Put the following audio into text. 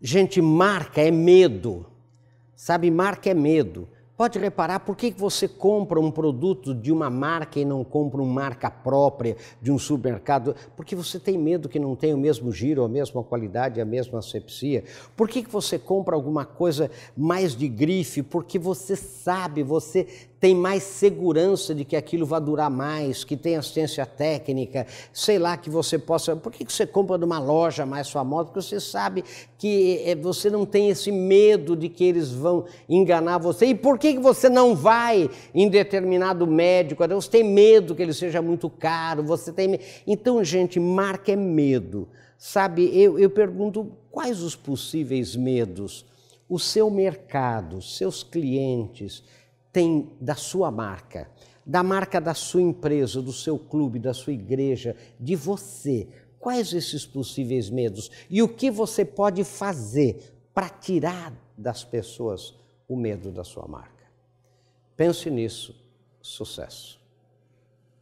Gente, marca é medo. Sabe, marca é medo. Pode reparar por que você compra um produto de uma marca e não compra uma marca própria de um supermercado? Porque você tem medo que não tenha o mesmo giro, a mesma qualidade, a mesma asepsia. Por que você compra alguma coisa mais de grife? Porque você sabe, você tem mais segurança de que aquilo vai durar mais, que tem assistência técnica, sei lá, que você possa. Por que você compra numa loja mais famosa? Porque você sabe que eh, você não tem esse medo de que eles vão enganar você. E por que você não vai em determinado médico? Você tem medo que ele seja muito caro, você tem. Então, gente, marca é medo. Sabe, eu, eu pergunto quais os possíveis medos? O seu mercado, seus clientes tem da sua marca, da marca da sua empresa, do seu clube, da sua igreja, de você. Quais esses possíveis medos? E o que você pode fazer para tirar das pessoas o medo da sua marca? Pense nisso. Sucesso.